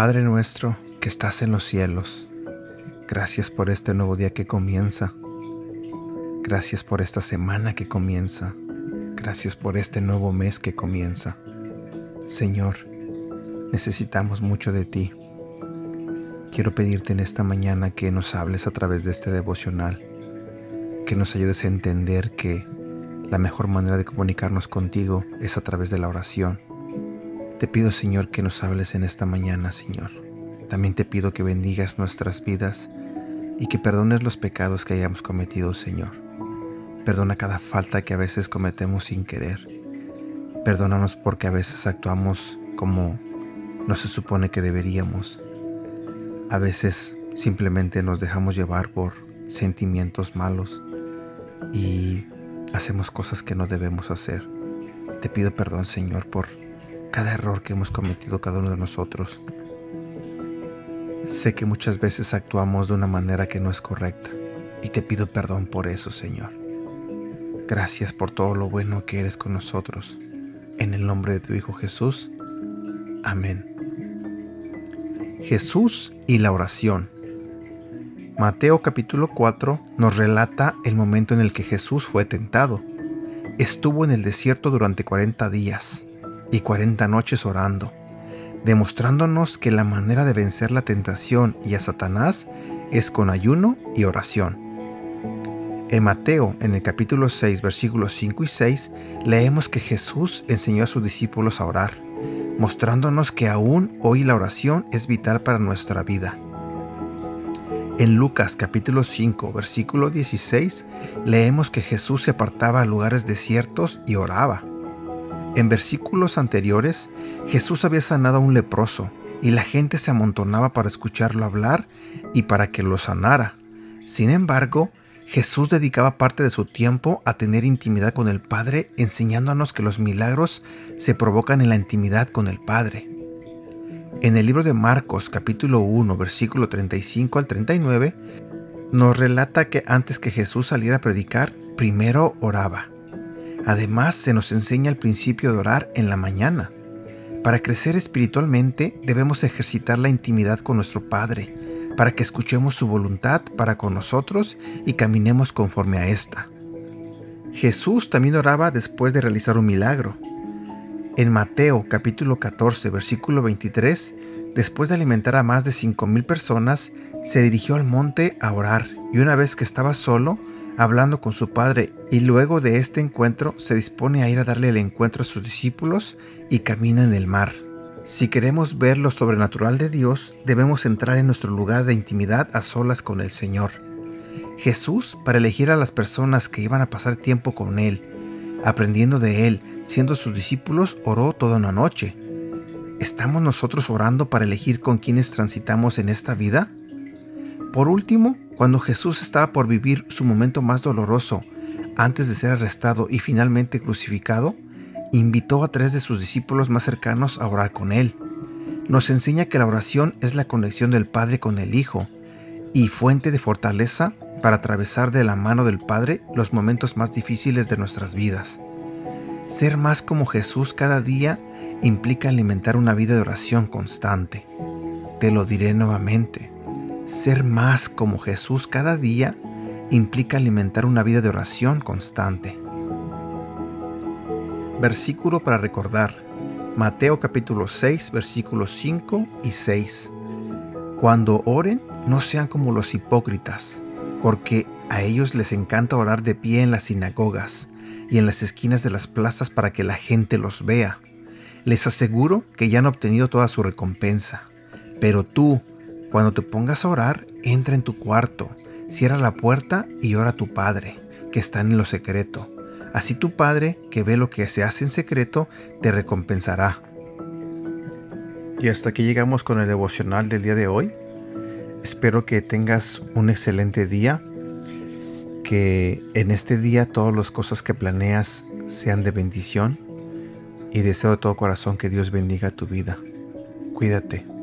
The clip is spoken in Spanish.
Padre nuestro que estás en los cielos, gracias por este nuevo día que comienza. Gracias por esta semana que comienza. Gracias por este nuevo mes que comienza. Señor, necesitamos mucho de ti. Quiero pedirte en esta mañana que nos hables a través de este devocional, que nos ayudes a entender que la mejor manera de comunicarnos contigo es a través de la oración. Te pido, Señor, que nos hables en esta mañana, Señor. También te pido que bendigas nuestras vidas y que perdones los pecados que hayamos cometido, Señor. Perdona cada falta que a veces cometemos sin querer. Perdónanos porque a veces actuamos como no se supone que deberíamos. A veces simplemente nos dejamos llevar por sentimientos malos y hacemos cosas que no debemos hacer. Te pido perdón, Señor, por cada error que hemos cometido cada uno de nosotros. Sé que muchas veces actuamos de una manera que no es correcta y te pido perdón por eso, Señor. Gracias por todo lo bueno que eres con nosotros. En el nombre de tu Hijo Jesús. Amén. Jesús y la oración. Mateo capítulo 4 nos relata el momento en el que Jesús fue tentado. Estuvo en el desierto durante 40 días y 40 noches orando, demostrándonos que la manera de vencer la tentación y a Satanás es con ayuno y oración. En Mateo, en el capítulo 6, versículos 5 y 6, leemos que Jesús enseñó a sus discípulos a orar, mostrándonos que aún hoy la oración es vital para nuestra vida. En Lucas capítulo 5, versículo 16, leemos que Jesús se apartaba a lugares desiertos y oraba. En versículos anteriores, Jesús había sanado a un leproso y la gente se amontonaba para escucharlo hablar y para que lo sanara. Sin embargo, Jesús dedicaba parte de su tiempo a tener intimidad con el Padre, enseñándonos que los milagros se provocan en la intimidad con el Padre. En el libro de Marcos capítulo 1 versículo 35 al 39 nos relata que antes que Jesús saliera a predicar, primero oraba. Además se nos enseña el principio de orar en la mañana. Para crecer espiritualmente debemos ejercitar la intimidad con nuestro Padre, para que escuchemos su voluntad para con nosotros y caminemos conforme a esta. Jesús también oraba después de realizar un milagro. En Mateo capítulo 14 versículo 23, después de alimentar a más de 5.000 personas, se dirigió al monte a orar y una vez que estaba solo, hablando con su padre y luego de este encuentro se dispone a ir a darle el encuentro a sus discípulos y camina en el mar. Si queremos ver lo sobrenatural de Dios, debemos entrar en nuestro lugar de intimidad a solas con el Señor. Jesús, para elegir a las personas que iban a pasar tiempo con Él, aprendiendo de Él, siendo sus discípulos, oró toda una noche. ¿Estamos nosotros orando para elegir con quienes transitamos en esta vida? Por último, cuando Jesús estaba por vivir su momento más doloroso, antes de ser arrestado y finalmente crucificado, invitó a tres de sus discípulos más cercanos a orar con él. Nos enseña que la oración es la conexión del Padre con el Hijo y fuente de fortaleza para atravesar de la mano del Padre los momentos más difíciles de nuestras vidas. Ser más como Jesús cada día implica alimentar una vida de oración constante. Te lo diré nuevamente. Ser más como Jesús cada día implica alimentar una vida de oración constante. Versículo para recordar. Mateo capítulo 6 versículos 5 y 6. Cuando oren, no sean como los hipócritas, porque a ellos les encanta orar de pie en las sinagogas y en las esquinas de las plazas para que la gente los vea. Les aseguro que ya han obtenido toda su recompensa. Pero tú, cuando te pongas a orar, entra en tu cuarto, cierra la puerta y ora a tu Padre, que está en lo secreto Así tu Padre, que ve lo que se hace en secreto, te recompensará. Y hasta aquí llegamos con el devocional del día de hoy. Espero que tengas un excelente día, que en este día todas las cosas que planeas sean de bendición y deseo de todo corazón que Dios bendiga tu vida. Cuídate.